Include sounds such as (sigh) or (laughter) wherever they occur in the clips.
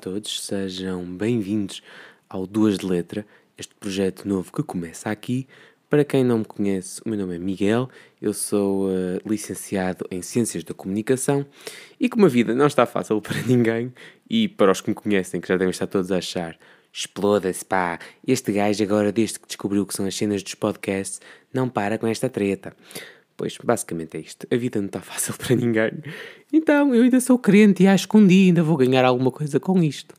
todos, sejam bem-vindos ao Duas de Letra, este projeto novo que começa aqui. Para quem não me conhece, o meu nome é Miguel, eu sou uh, licenciado em Ciências da Comunicação e como a vida não está fácil (laughs) para ninguém, e para os que me conhecem, que já devem estar todos a achar, exploda-se pá, este gajo agora, desde que descobriu que são as cenas dos podcasts, não para com esta treta. Pois, basicamente é isto. A vida não está fácil (laughs) para ninguém. Então, eu ainda sou crente e acho que um dia ainda vou ganhar alguma coisa com isto.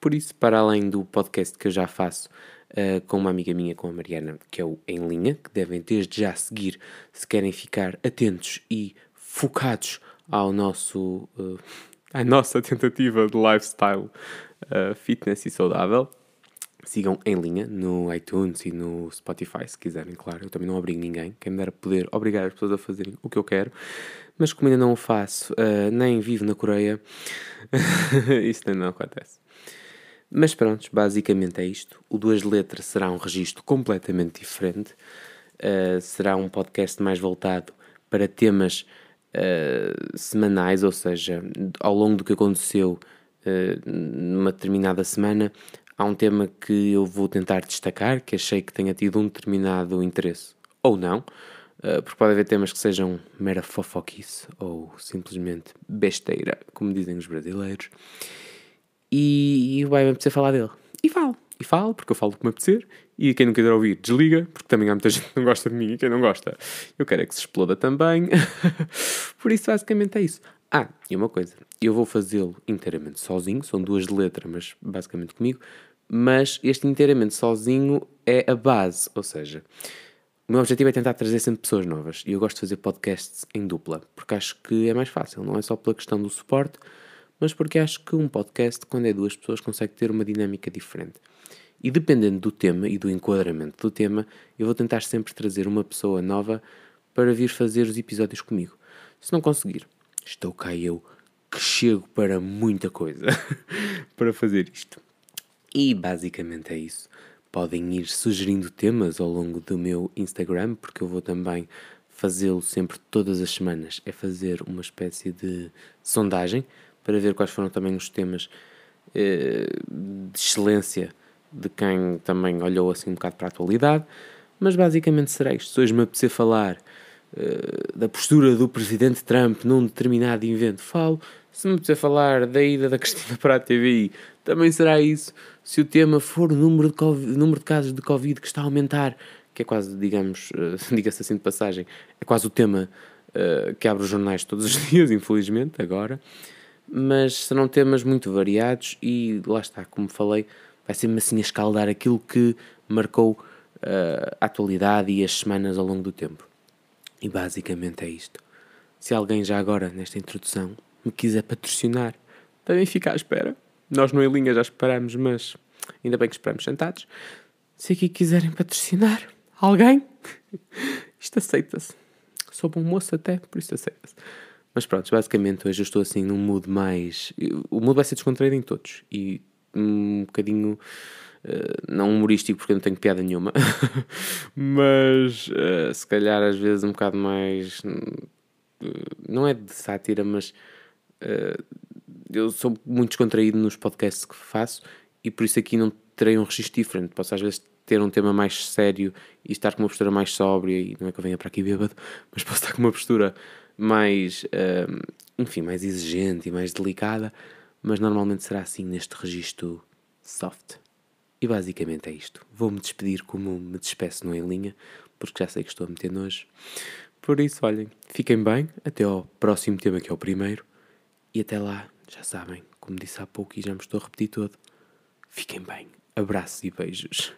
Por isso, para além do podcast que eu já faço uh, com uma amiga minha, com a Mariana, que é o Em Linha, que devem desde já seguir se querem ficar atentos e focados ao nosso, uh, (laughs) à nossa tentativa de lifestyle uh, fitness e saudável sigam em linha no iTunes e no Spotify, se quiserem, claro. Eu também não obrigo ninguém. Quem me dera poder obrigar as pessoas a fazerem o que eu quero. Mas como ainda não o faço, uh, nem vivo na Coreia, (laughs) isso ainda não acontece. Mas pronto, basicamente é isto. O Duas Letras será um registro completamente diferente. Uh, será um podcast mais voltado para temas uh, semanais, ou seja, ao longo do que aconteceu numa determinada semana, há um tema que eu vou tentar destacar, que achei que tenha tido um determinado interesse, ou não, eh, porque pode haver temas que sejam mera fofoquice ou simplesmente besteira, como dizem os brasileiros, e, e vai-me apetecer falar dele. E falo, e falo, porque eu falo como me apetecer, e quem não quiser ouvir, desliga, porque também há muita (laughs) gente que não gosta de mim, e quem não gosta, eu quero é que se exploda também. (laughs) Por isso, basicamente é isso. Ah, e uma coisa, eu vou fazê-lo inteiramente sozinho, são duas de letra, mas basicamente comigo, mas este inteiramente sozinho é a base, ou seja, o meu objetivo é tentar trazer sempre pessoas novas e eu gosto de fazer podcasts em dupla, porque acho que é mais fácil, não é só pela questão do suporte, mas porque acho que um podcast, quando é duas pessoas, consegue ter uma dinâmica diferente. E dependendo do tema e do enquadramento do tema, eu vou tentar sempre trazer uma pessoa nova para vir fazer os episódios comigo. Se não conseguir, estou cá eu que chego para muita coisa (laughs) para fazer isto. E basicamente é isso. Podem ir sugerindo temas ao longo do meu Instagram, porque eu vou também fazê-lo sempre todas as semanas. É fazer uma espécie de sondagem para ver quais foram também os temas eh, de excelência de quem também olhou assim um bocado para a atualidade. Mas basicamente será isto. Se hoje me apetecer falar eh, da postura do presidente Trump num determinado evento, falo. Se me puder falar da ida da Cristina para a TVI, também será isso. Se o tema for o número de, COVID, número de casos de Covid que está a aumentar, que é quase, digamos, uh, (laughs) diga-se assim de passagem, é quase o tema uh, que abre os jornais todos os (laughs) dias, infelizmente, agora. Mas serão temas muito variados e lá está, como falei, vai ser-me assim a escaldar aquilo que marcou uh, a atualidade e as semanas ao longo do tempo. E basicamente é isto. Se alguém já agora, nesta introdução, me quiser patrocinar, devem ficar à espera. Nós no Elinha já esperamos, mas ainda bem que esperamos sentados. Se aqui quiserem patrocinar alguém, (laughs) isto aceita-se. Sou bom moço até, por isso aceita-se. Mas pronto, basicamente hoje eu estou assim num mood mais. O mood vai ser descontraído em todos. E um bocadinho eh, não humorístico porque não tenho piada nenhuma, (laughs) mas uh, se calhar às vezes um bocado mais. Uh, não é de sátira, mas eu sou muito descontraído nos podcasts que faço e por isso aqui não terei um registro diferente. Posso às vezes ter um tema mais sério e estar com uma postura mais sóbria, e não é que eu venha para aqui bêbado, (laughs) mas posso estar com uma postura mais, enfim, mais exigente e mais delicada, mas normalmente será assim neste registro soft. E basicamente é isto. Vou-me despedir como me despeço no Em Linha, porque já sei que estou a meter nojo. Por isso, olhem, fiquem bem, até ao próximo tema que é o primeiro. E até lá, já sabem, como disse há pouco e já me estou a repetir todo, fiquem bem. Abraços e beijos.